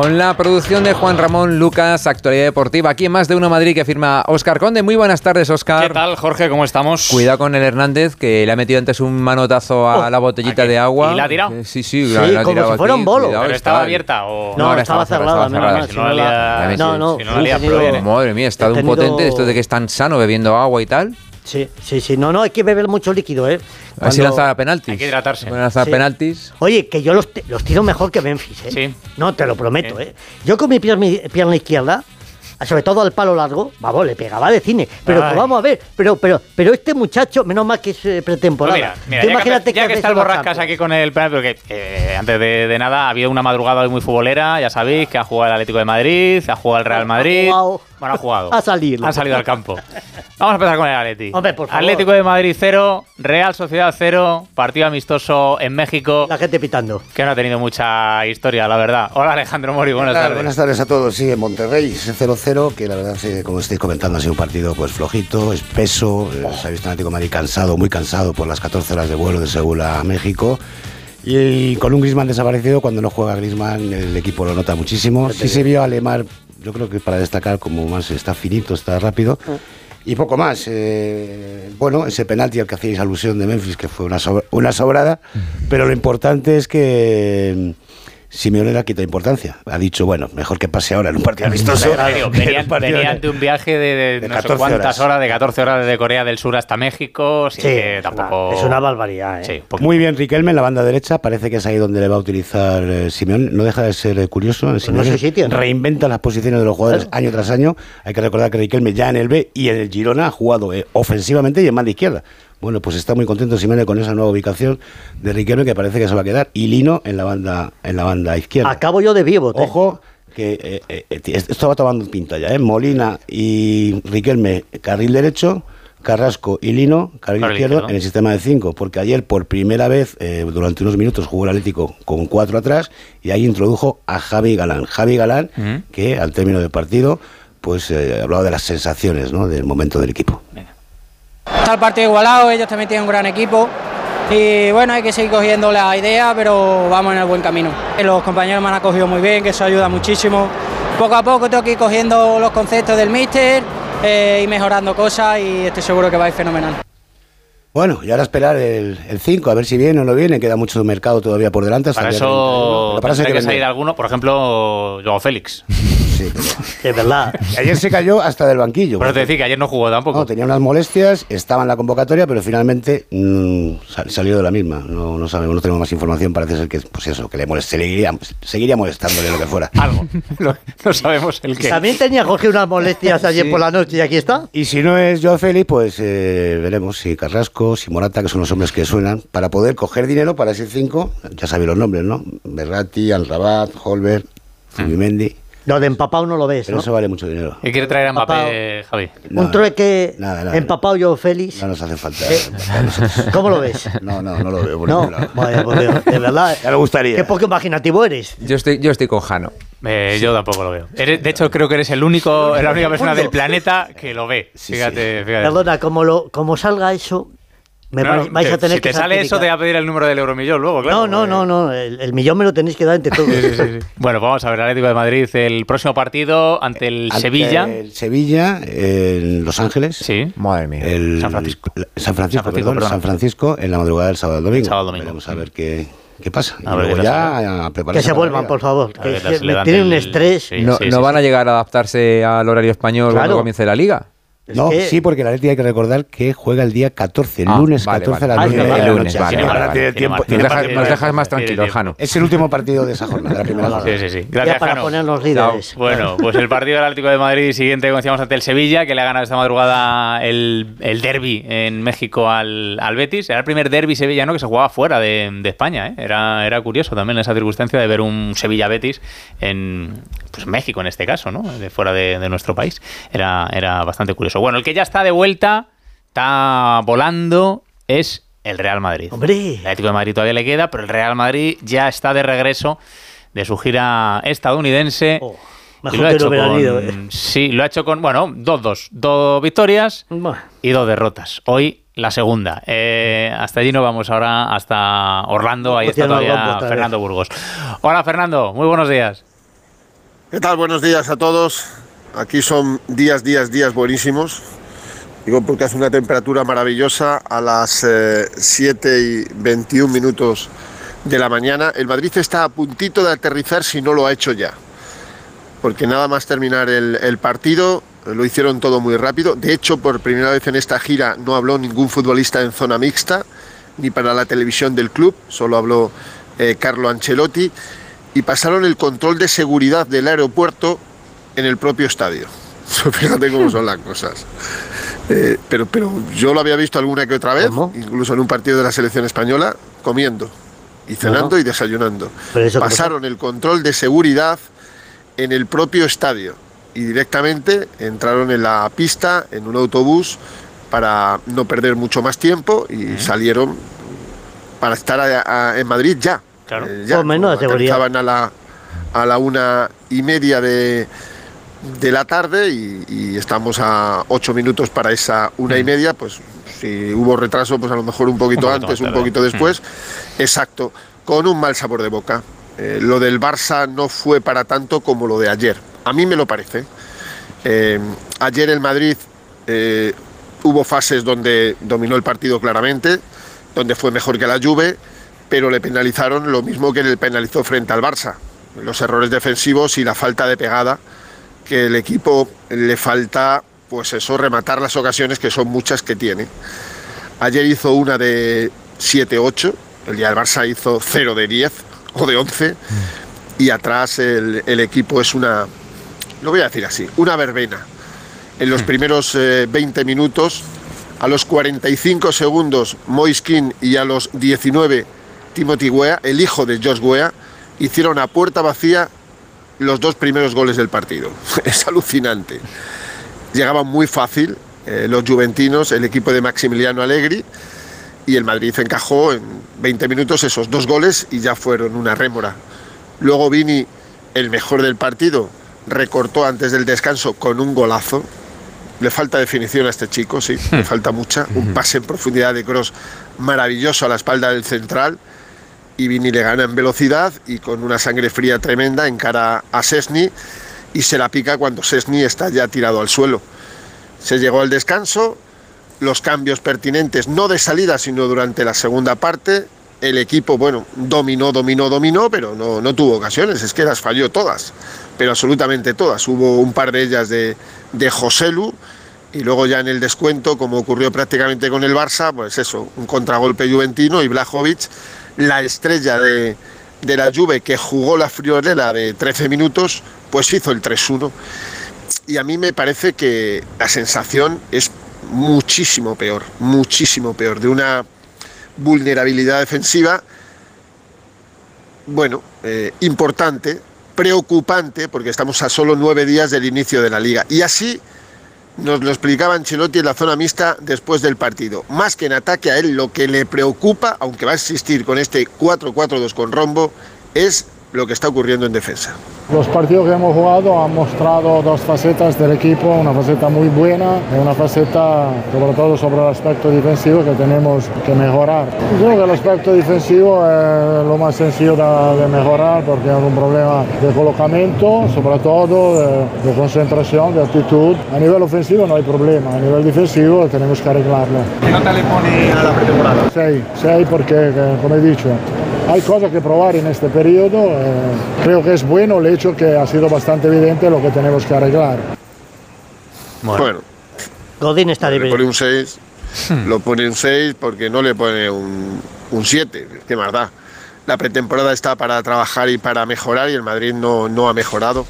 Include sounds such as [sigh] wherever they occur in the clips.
Con la producción de Juan Ramón Lucas, actualidad deportiva. Aquí en Más de Uno Madrid que firma Oscar Conde. Muy buenas tardes, Oscar. ¿Qué tal, Jorge? ¿Cómo estamos? Cuidado con el Hernández, que le ha metido antes un manotazo a Oh, la botellita de agua. ¿Y la ha tirado? Eh, Sí, sí, Sí, la, la ha como tirado si fuera un bolo. Cuidado, ¿Pero estaba abierta o...? No, ahora estaba estaba cerrada, no No, no, no. Madre mía, está de un potente esto de que es tan sano bebiendo agua y tal. Sí, sí, sí. No, no, hay que beber mucho líquido, ¿eh? A ver si Cuando- lanza penaltis. Hay que hidratarse. Lanzar Sí. penaltis. Oye, que yo los, los tiro mejor que Memphis, ¿eh? Sí. No, te lo prometo, Sí. ¿eh? Yo con mi pierna, pierna izquierda, sobre todo al palo largo, vamos, le pegaba de cine. Pero Ay. vamos a ver, pero, pero, pero este muchacho, menos mal que es eh, Pues pretemporada. mira, mira, ya, imagínate que, ya que está el Borrascas aquí con el penalti, porque eh, antes de, de nada ha habido una madrugada hoy muy futbolera, ya sabéis, que ha jugado el Atlético de Madrid, ha jugado el Real Madrid. Ha jugado. Bueno, ha jugado. [laughs] Ha salido. Han salido al campo. Vamos a empezar con el Atleti. Hombre, por favor. Atlético de Madrid 0, Real Sociedad 0, partido amistoso en México, La gente pitando. que no ha tenido mucha historia, la verdad. Hola Alejandro Mori, buenas tardes. Buenas tardes a todos. Sí, en Monterrey, ese 0-0, que la verdad, sí, como estáis comentando, ha sido un partido pues flojito, espeso. eh, Se ha visto un Atlético de Madrid cansado, muy cansado por las 14 horas de vuelo de Seúl a México. Y, con un Grisman desaparecido, cuando no juega Grisman, el equipo lo nota muchísimo. Sí se vio a Lemar, yo creo que para destacar como más está finito, está rápido. Y poco más. eh, bueno, ese penalti al que hacíais alusión de Memphis, que fue una, sobra- una sobrada, pero lo importante es que mm, Simeone le ha quitado importancia. Ha dicho, bueno, mejor que pase ahora en un partido amistoso. Venían, [laughs] de- un viaje de, de de no sé 14 cuántas horas. horas. de 14 horas desde Corea del Sur hasta México. Sí, que es tampoco. una- es una barbaridad, ¿eh? Sí. Muy bien, Riquelme en la banda derecha. Parece que es ahí donde le va a utilizar eh, Simeone. No deja de ser eh, curioso. Simeone no es su sitio, ¿no? Reinventa las posiciones de los jugadores año tras año. Hay que recordar que Riquelme ya en el B y en el Girona ha jugado eh, ofensivamente y en banda izquierda. Bueno, pues está muy contento Simeone con esa nueva ubicación de Riquelme que parece que se va a quedar. Y Lino en la banda, en la banda izquierda. Acabo yo de vivo. te- Ojo, que eh, eh, eh, esto va tomando pinta ya, ¿eh? Molina y Riquelme, carril derecho, Carrasco y Lino, carril izquierdo, en el sistema de cinco, porque ayer por primera vez, eh, durante unos minutos, jugó el Atlético con cuatro atrás y ahí introdujo a Javi Galán. Javi Galán, Ujú. que al término del partido, pues eh, hablaba de las sensaciones, ¿no? Del momento del equipo. Está el partido igualado, ellos también tienen un gran equipo. Y bueno, hay que seguir cogiendo la idea, pero vamos en el buen camino. Los compañeros me han acogido muy bien, que eso ayuda muchísimo. Poco a poco tengo que ir cogiendo los conceptos del míster eh, y mejorando cosas y estoy seguro que va a ir fenomenal. Bueno, y ahora esperar el 5, a ver si viene o no viene, queda mucho mercado todavía por delante. hasta Para el día 31. eso Lo que que salir alguno, por ejemplo, Joao Félix. [laughs] Sí, pero- [laughs] Es verdad. Ayer se cayó hasta del banquillo. Por eso te decía que ayer no jugó tampoco. No, tenía unas molestias, estaba en la convocatoria, pero finalmente mm, sal- salió de la misma. No, no sabemos, no tenemos más información. Parece ser que, pues eso, que le molest- seguiría, seguiría molestándole lo que fuera. [laughs] Algo. no, no sabemos el qué. También tenía Jorge unas molestias ayer Sí. por la noche y aquí está. Y si no es Joao Félix, pues eh, veremos si Carrasco, si Morata, que son los hombres que suenan, para poder coger dinero para ese 5, ya sabéis los nombres, ¿no? Berratti, Alrabat, Holberg, Zubimendi. Lo de empapado no lo ves, Pero ¿no? eso vale mucho dinero. ¿Qué quiere traer a Papá. Mbappé, Javi? No, un trueque nada, nada, empapado yo, Félix. No nos hace falta. Eh, ¿Cómo lo ves? No, no, no lo veo. por No, vaya, por Dios, de [laughs] verdad. Ya me gustaría. Qué poco imaginativo eres. Yo estoy, yo estoy con Jano. Eh, Yo tampoco lo veo. Eres- de hecho, creo que eres el único, la única persona del planeta que lo ve. Sí, fíjate, fíjate. Perdona, como, lo, como salga eso, me No, vais, no, vais te- a tener si que te sale eso, te voy a pedir el número del euromillón luego, claro. No, no, no, no. El, el millón me lo tenéis que dar entre todos. [laughs] Bueno, vamos a ver, Atlético de Madrid, el próximo partido ante el Ante Sevilla. El Sevilla, en Los Ángeles. Sí. Madre mía. El, San Francisco. San Francisco, San Francisco, perdón, perdón. San Francisco, en la madrugada del sábado al domingo. Sábado al domingo. Veremos a ver qué, qué pasa. A ver luego ya a prepararse que se vuelvan, por favor. Que, ver, se tienen un el- estrés. sí. no no van a llegar a adaptarse al horario español Claro. cuando comience la liga. Es No, que- sí, porque la Leti hay que recordar que juega el día 14, el Ah, lunes vale, 14 a las Ah, 9 es de la El noche. lunes, Así vale, que vale, ahora vale. tiene Tiene tiempo- más- tiene Nos dejas, más tranquilos. Jano. Es el último partido de esa jornada, la primera jornada. Sí, sí, sí. Ya para Jano. ponernos líderes. Bueno, pues el partido del Atlético de Madrid siguiente, como decíamos, ante el Sevilla, que le ha ganado esta madrugada el, el derby en México al, al Betis. Era el primer derby sevillano que se jugaba fuera de, de España. ¿eh? Era, era curioso también esa circunstancia de ver un Sevilla-Betis en pues, México, en este caso, ¿no? de fuera de, de nuestro país. Era, era bastante curioso. Bueno, el que ya está de vuelta, está volando, es el Real Madrid. Hombre. El Atlético de Madrid todavía le queda, pero el Real Madrid ya está de regreso de su gira estadounidense. Oh, mejor lo ha que hecho no con- ido, eh. Sí, lo ha hecho con, bueno, dos, dos. Dos victorias y dos derrotas. Hoy la segunda. Eh, hasta allí no vamos ahora, hasta Orlando. Ahí Pues está todavía. Fernando Burgos. Hola, Fernando. Muy buenos días. ¿Qué tal? Buenos días a todos. Aquí son días, días, días buenísimos. Digo porque hace una temperatura maravillosa a las 7 eh, y 21 minutos de la mañana. El Madrid está a puntito de aterrizar si no lo ha hecho ya. Porque nada más terminar el, el partido, lo hicieron todo muy rápido. De hecho, por primera vez en esta gira no habló ningún futbolista en zona mixta, ni para la televisión del club, solo habló eh, Carlo Ancelotti. Y pasaron el control de seguridad del aeropuerto en el propio estadio. [laughs] Fíjate cómo son las cosas. Eh, pero, pero yo lo había visto alguna que otra vez, incluso en un partido de la selección española, comiendo y cenando y desayunando. Pasaron el control de seguridad en el propio estadio y directamente entraron en la pista en un autobús para no perder mucho más tiempo y salieron para estar en Madrid ya. Claro. Eh, ya, menos Estaban a la, a la una y media de, de la tarde y, estamos a ocho minutos para esa una y media, pues si hubo retraso, pues a lo mejor un poquito, antes, un poquito después. Exacto, con un mal sabor de boca. Eh, lo del Barça no fue para tanto como lo de ayer. A mí me lo parece. Eh, ayer el Madrid eh, hubo fases donde dominó el partido claramente, donde fue mejor que la Juve, pero le penalizaron lo mismo que le penalizó frente al Barça. Los errores defensivos y la falta de pegada que el equipo le falta, pues eso, rematar las ocasiones que son muchas que tiene. Ayer hizo una de 7-8, el día del Barça hizo 0 de 10 o de 11, y atrás el, equipo es una, lo voy a decir así, una verbena. En los primeros 20 eh, minutos, a los 45 segundos, Moiskin y a los 19, Timothy Wea, el hijo de Josh Wea, hicieron a puerta vacía los dos primeros goles del partido. [laughs] Es alucinante. Llegaban muy fácil eh, los juventinos, el equipo de Maximiliano Allegri, y el Madrid encajó en 20 minutos esos dos goles y ya fueron una rémora. Luego Vini, el mejor del partido, recortó antes del descanso con un golazo. Le falta definición a este chico, sí, le falta mucha. Un pase en profundidad de cross maravilloso a la espalda del central y Vini le gana en velocidad y con una sangre fría tremenda encara a Sesni y se la pica cuando Sesni está ya tirado al suelo. Se llegó al descanso, los cambios pertinentes, no de salida, sino durante la segunda parte. El equipo, bueno, dominó, dominó, dominó, pero no, no tuvo ocasiones, es que las falló todas, pero absolutamente todas. Hubo un par de ellas de, de Joselu y luego ya en el descuento, como ocurrió prácticamente con el Barça, pues eso, un contragolpe juventino y Blajovic la estrella de, la Juve que jugó la friolera de 13 minutos, pues hizo el 3-1. Y a mí me parece que la sensación es muchísimo peor, muchísimo peor, de una vulnerabilidad defensiva, bueno, eh, importante, preocupante, porque estamos a solo nueve días del inicio de la liga. Y así nos lo explicaba Ancelotti en la zona mixta después del partido. Más que en ataque a él, lo que le preocupa, aunque va a existir con este 4-4-2 con rombo, es lo que está ocurriendo en defensa. Los partidos que hemos jugado han mostrado dos facetas del equipo, una faceta muy buena y una faceta sobre todo sobre el aspecto defensivo que tenemos que mejorar. Creo que el aspecto defensivo es lo más sencillo de, mejorar porque es un problema de colocamiento, sobre todo de, concentración, de actitud. A nivel ofensivo no hay problema, a nivel defensivo tenemos que arreglarlo. ¿Qué nota le pone a la pretemporada? 6, 6 porque, como he dicho, hay cosas que probar en este periodo. Eh, creo que es bueno el hecho que ha sido bastante evidente lo que tenemos que arreglar. Bueno, Godín está Le pone un 6, lo pone un 6 porque no le pone un 7. Qué más da. La pretemporada está para trabajar y para mejorar y el Madrid no, no ha mejorado.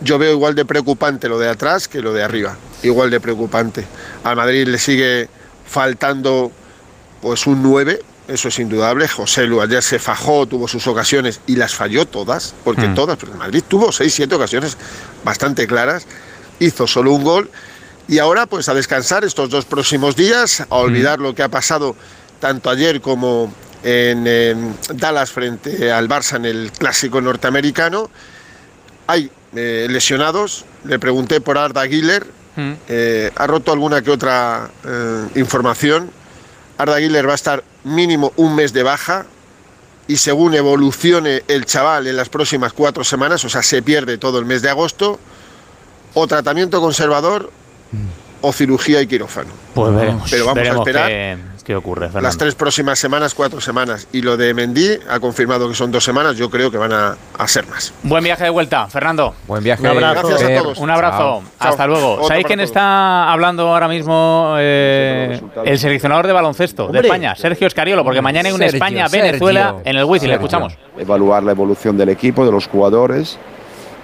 Yo veo igual de preocupante lo de atrás que lo de arriba. Igual de preocupante. Al Madrid le sigue faltando pues un 9 eso es indudable. José Lu ayer se fajó, tuvo sus ocasiones y las falló todas, porque mm. todas, pero Madrid tuvo seis, siete ocasiones bastante claras, hizo solo un gol y ahora pues a descansar estos dos próximos días, a olvidar mm. lo que ha pasado tanto ayer como en, Dallas frente al Barça en el clásico norteamericano. Hay eh, lesionados, le pregunté por Arda Güler, mm. eh, ha roto alguna que otra eh, información Arda Güler va a estar mínimo un mes de baja y según evolucione el chaval en las próximas cuatro semanas, o sea, se pierde todo el mes de agosto, o tratamiento conservador o cirugía y quirófano. Pues veremos. Pero vamos a esperar qué ocurre, Fernando. Las tres próximas semanas, cuatro semanas. Y lo de Mendy ha confirmado que son dos semanas, yo creo que van a, a ser más. Buen viaje de vuelta, Fernando. Buen viaje. Un abrazo. Gracias a todos. Un abrazo. Chao. Hasta Chao. luego. Otro ¿Sabéis quién todos. está hablando ahora mismo? eh, el seleccionador de baloncesto de. España, Sergio Escariolo, porque mañana hay un Sergio, España-Venezuela en el Wizzing. Le escuchamos. evaluar la evolución del equipo, de los jugadores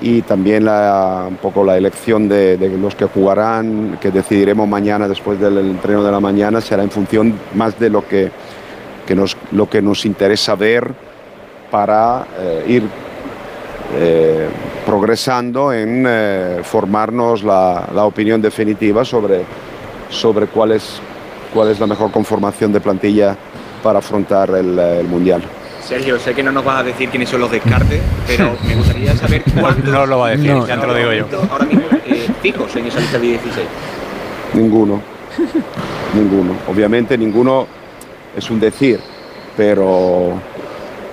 y también la- un poco la elección de, los que jugarán, que decidiremos mañana después del entreno de la mañana, será en función más de lo que, que nos, lo que nos interesa ver para eh, ir eh, progresando en eh, formarnos la, la opinión definitiva sobre, sobre cuál, es, cuál es la mejor conformación de plantilla para afrontar el Mundial. Sergio, sé que no nos vas a decir quiénes son los descartes, pero [laughs] me gustaría saber cuántos No lo va a decir, No. ya te lo digo yo. ahora mismo eh, fijos en esa lista de 16. Ninguno. [laughs] ninguno. Obviamente ninguno es un decir, pero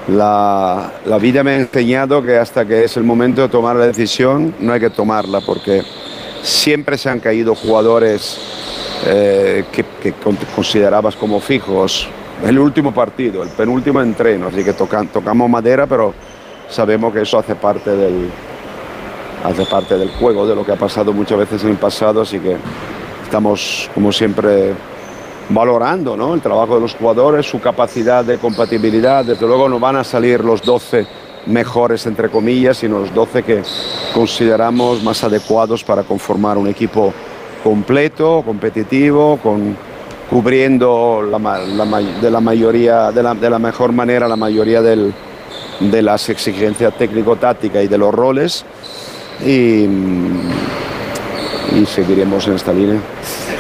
la, la vida me ha enseñado que hasta que es el momento de tomar la decisión no hay que tomarla porque siempre se han caído jugadores eh, que, que con- considerabas como fijos. El último partido, el penúltimo entreno, así que tocamos madera, pero sabemos que eso hace parte del, hace parte del juego, de lo que ha pasado muchas veces en el pasado, así que estamos como siempre valorando ¿no? el trabajo de los jugadores, su capacidad de compatibilidad. Desde luego no van a salir los 12 mejores, entre comillas, sino los 12 que consideramos más adecuados para conformar un equipo completo, competitivo, con, cubriendo de la mayoría, de la, de la mejor manera la mayoría de las exigencias técnico-tácticas y de los roles. Y, y seguiremos en esta línea.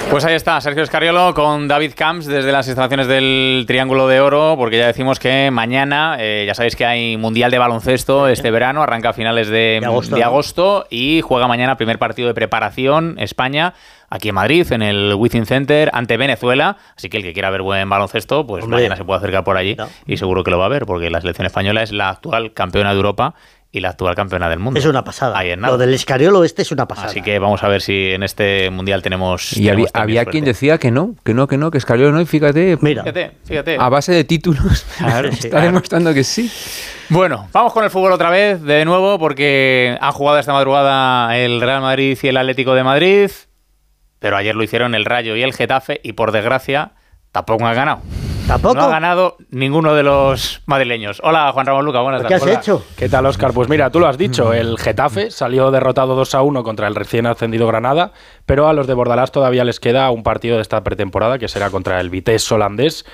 Pues ahí está, Sergio Escariolo con David Camps desde las instalaciones del Triángulo de Oro, porque ya decimos que mañana, eh, ya sabéis que hay Mundial de Baloncesto este verano, arranca a finales de, De agosto, de ¿no? agosto y juega mañana primer partido de preparación España. Aquí en Madrid, en el Wizzing Center, ante Venezuela. Así que el que quiera ver buen baloncesto, pues Hombre. mañana se puede acercar por allí No. y seguro que lo va a ver, porque la selección española es la actual campeona de Europa y la actual campeona del mundo. Es una pasada. Ahí en nada. Lo del escariolo este es una pasada. Así que vamos a ver si en este mundial tenemos. Y había, tenemos también había quien decía que no, que no, que no, que Escaliolo no, y fíjate, Mira, Fíjate, fíjate. a base de títulos, [laughs] Claro, [laughs] está claro. demostrando que sí. Bueno, vamos con el fútbol otra vez, de nuevo, porque han jugado esta madrugada el Real Madrid y el Atlético de Madrid, pero ayer lo hicieron el Rayo y el Getafe, y por desgracia tampoco han ganado. ¿Tampoco? No ha ganado ninguno de los madrileños. Hola, Juan Ramón Luca, buenas ¿Qué has tardes. hecho? ¿Qué tal, Oscar? Pues mira, tú lo has dicho, el Getafe salió derrotado 2 a 1 contra el recién ascendido Granada, pero a los de Bordalás todavía les queda un partido de esta pretemporada que será contra el Vitesse holandés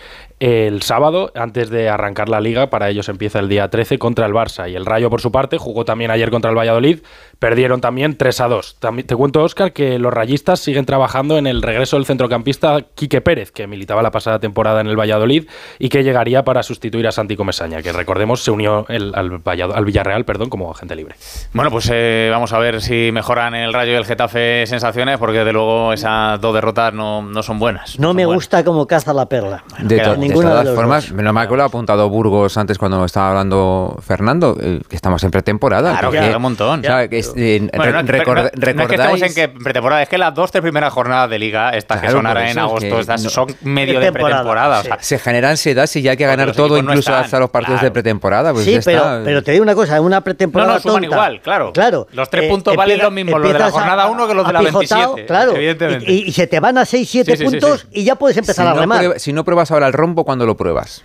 el sábado, antes de arrancar la liga. Para ellos empieza el día 13 contra el Barça. Y el Rayo, por su parte, jugó también ayer contra el Valladolid, perdieron también 3 a 2. También, te cuento, Oscar, que los rayistas siguen trabajando en el regreso del centrocampista Quique Pérez, que militaba la pasada temporada en el Valladolid y que llegaría para sustituir a Santi Comesaña, que recordemos se unió el- al, Vallado- al Villarreal perdón, como agente libre. Bueno, pues eh, vamos a ver si mejoran el Rayo y el Getafe sensaciones, porque de luego esas dos derrotas no, no son buenas. No son me buenas. gusta cómo caza la perla. De, to- de ninguna de todas formas, dos. menos mal que lo ha apuntado Burgos antes cuando estaba hablando Fernando, eh, que estamos en pretemporada. Claro, que porque- queda un montón. o sea, que es- eh, Bueno, re- no, record- no- no es que recordáis... estemos en que pretemporada, es que las dos, tres primeras jornadas de liga, estas que son ahora en agosto, que estas no- son medio de Pretemporada, sí. se genera ansiedad si ya hay que ganar todo, no incluso están, hasta los partidos claro. de pretemporada. Pues sí, pero, está. pero te digo una cosa, en una no, pretemporada no, suman tonta, igual, claro. Claro. Los tres eh, puntos valen lo mismo los de la jornada 1 que los de la apijotado, 27. Claro, evidentemente. y, se te van a 6, 7 Sí, sí, sí, puntos y ya puedes empezar a no remar. si no pruebas ahora el rombo, ¿cuándo lo pruebas?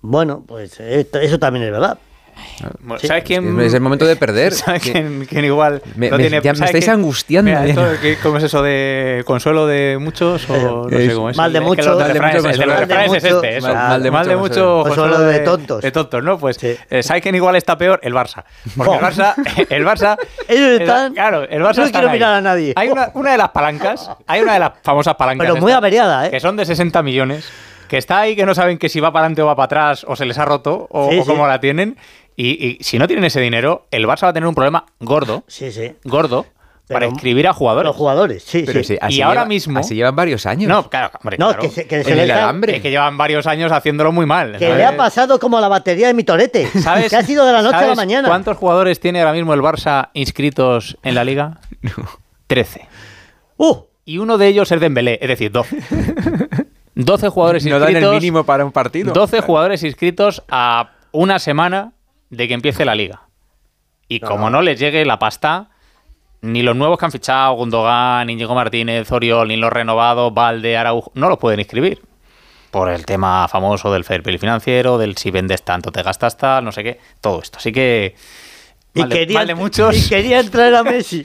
Bueno, pues eso también es verdad. Bueno, Sí. ¿Sabes quién? Es el momento de perder. [laughs] ¿Sabes Que- quién, quién igual Me- no me- tiene- ya me ¿sabes estáis quién? angustiando, Mira, ya. esto, ¿qué- ¿Cómo es eso de consuelo de muchos? O no Es- sé cómo es. mal de muchos. Mal de muchos, el de los mal de refranes es muchos. este. eso. Mal- Mal de, de mucho. Consuelo de tontos. De tontos, ¿no? Pues, Sí. eh, ¿sabes quién igual está peor? El Barça. Porque el. Barça. [laughs] El Barça [laughs] Ellos el- están- Claro, el Barça no quiero ahí. mirar a nadie. Hay una, una de las palancas, hay una de las famosas palancas. Pero muy averiada, ¿eh? Que son de 60 millones. Que está ahí, que no saben que si va para adelante o va para atrás, o se les ha roto, o, Sí, o cómo sí. la tienen. Y, y si no tienen ese dinero, el Barça va a tener un problema gordo Sí, sí. gordo para inscribir a jugadores. Los jugadores, sí, Pero sí. sí, así y ahora lleva- mismo. Así llevan varios años. No, claro, hombre, No, claro. que se, que se En les el ha- alambre. Es que llevan varios años haciéndolo muy mal. que ¿sabes? le ha pasado como la batería de mi torete. [laughs] ¿Sabes? Que ha sido de la noche a la ¿sabes mañana. ¿Cuántos jugadores tiene ahora mismo el Barça inscritos en la liga? [laughs] 13. Uh, Y uno de ellos es Dembélé, es decir, 12. [laughs] 12 jugadores No inscritos. dan el mínimo para un partido. 12 jugadores inscritos a una semana de que empiece la liga. Y como no les llegue la pasta, ni los nuevos que han fichado, Gundogan, Íñigo Martínez, Oriol, ni los renovados, Valde, Araujo, no los pueden inscribir. Por el tema famoso del fair play financiero, del si vendes tanto te gastas tal, no sé qué, todo esto. Así que. Y, quería, muchos. y quería traer a Messi.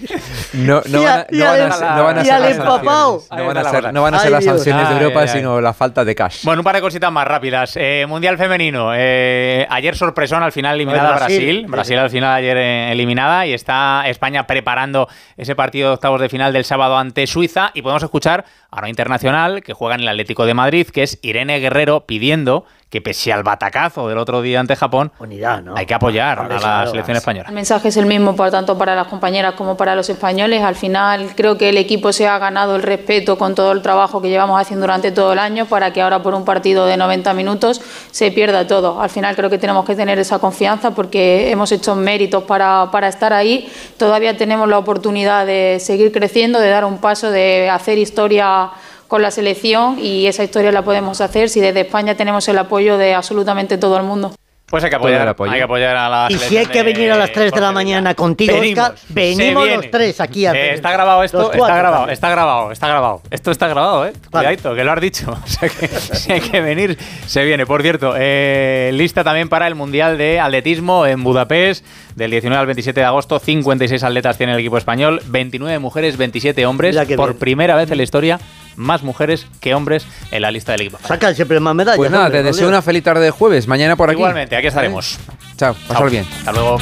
No, no [laughs] Y van a- no al van a ser- no van a y ser al las sanciones. No Ahí van está a la ser, cosa. no van a ser Ay, las Dios. sanciones de Europa, ay, ay. sino la falta de cash. Bueno, un par de cositas más rápidas. Eh, mundial femenino. Eh, ayer sorpresón, al final eliminada Brasil. Brasil. Brasil. al final ayer eh, eliminada y está España preparando ese partido de octavos de final del sábado ante Suiza. Y podemos escuchar a una internacional que juega en el Atlético de Madrid, que es Irene Guerrero, pidiendo que pese al batacazo del otro día ante Japón, Unidad, ¿no? hay que apoyar a la selección española. El mensaje es el mismo para tanto para las compañeras como para los españoles. Al final creo que el equipo se ha ganado el respeto con todo el trabajo que llevamos haciendo durante todo el año para que ahora por un partido de 90 minutos se pierda todo. Al final creo que tenemos que tener esa confianza porque hemos hecho méritos para, para estar ahí. Todavía tenemos la oportunidad de seguir creciendo, de dar un paso, de hacer historia con la selección y esa historia la podemos hacer si desde España tenemos el apoyo de absolutamente todo el mundo. Pues hay que apoyar, apoyo. hay que apoyar a la Y si hay que venir a las 3 de la mañana contigo, Venimos, Oscar, venimos los tres aquí a Eh, está grabado esto, está cuatro grabado, está grabado, está grabado. Esto está grabado, eh. Cuidadito, que lo has dicho. [laughs] O sea que si hay que venir, se viene. Por cierto, eh, lista también para el Mundial de Atletismo en Budapest, del 19 al 27 de agosto. 56 atletas tiene el equipo español, 29 mujeres, 27 hombres. Por bien. primera vez en la historia, más mujeres que hombres en la lista del equipo. Sacan siempre más medallas. Pues nada, hombre, te deseo una feliz tarde de jueves. Mañana por aquí. Igualmente, aquí estaremos. Chao, pasar bien. Hasta luego.